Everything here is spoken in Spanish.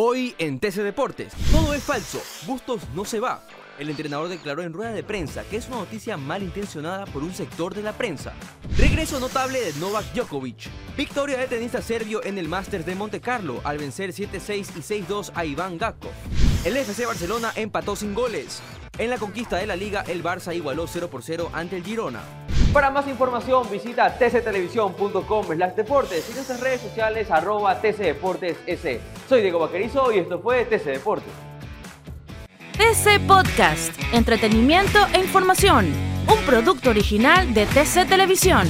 Hoy en TC Deportes, todo es falso, Bustos no se va. El entrenador declaró en rueda de prensa que es una noticia malintencionada por un sector de la prensa. Regreso notable de Novak Djokovic. Victoria del tenista serbio en el Masters de Monte Carlo al vencer 7-6 y 6-2 a Iván Gakko. El FC Barcelona empató sin goles. En la conquista de la liga, el Barça igualó 0 por 0 ante el Girona. Para más información visita tctelevisión.com deportes y nuestras redes sociales arroba tcdeportes Soy Diego Vaquerizo y esto fue TC Deportes. TC Podcast, entretenimiento e información, un producto original de TC Televisión.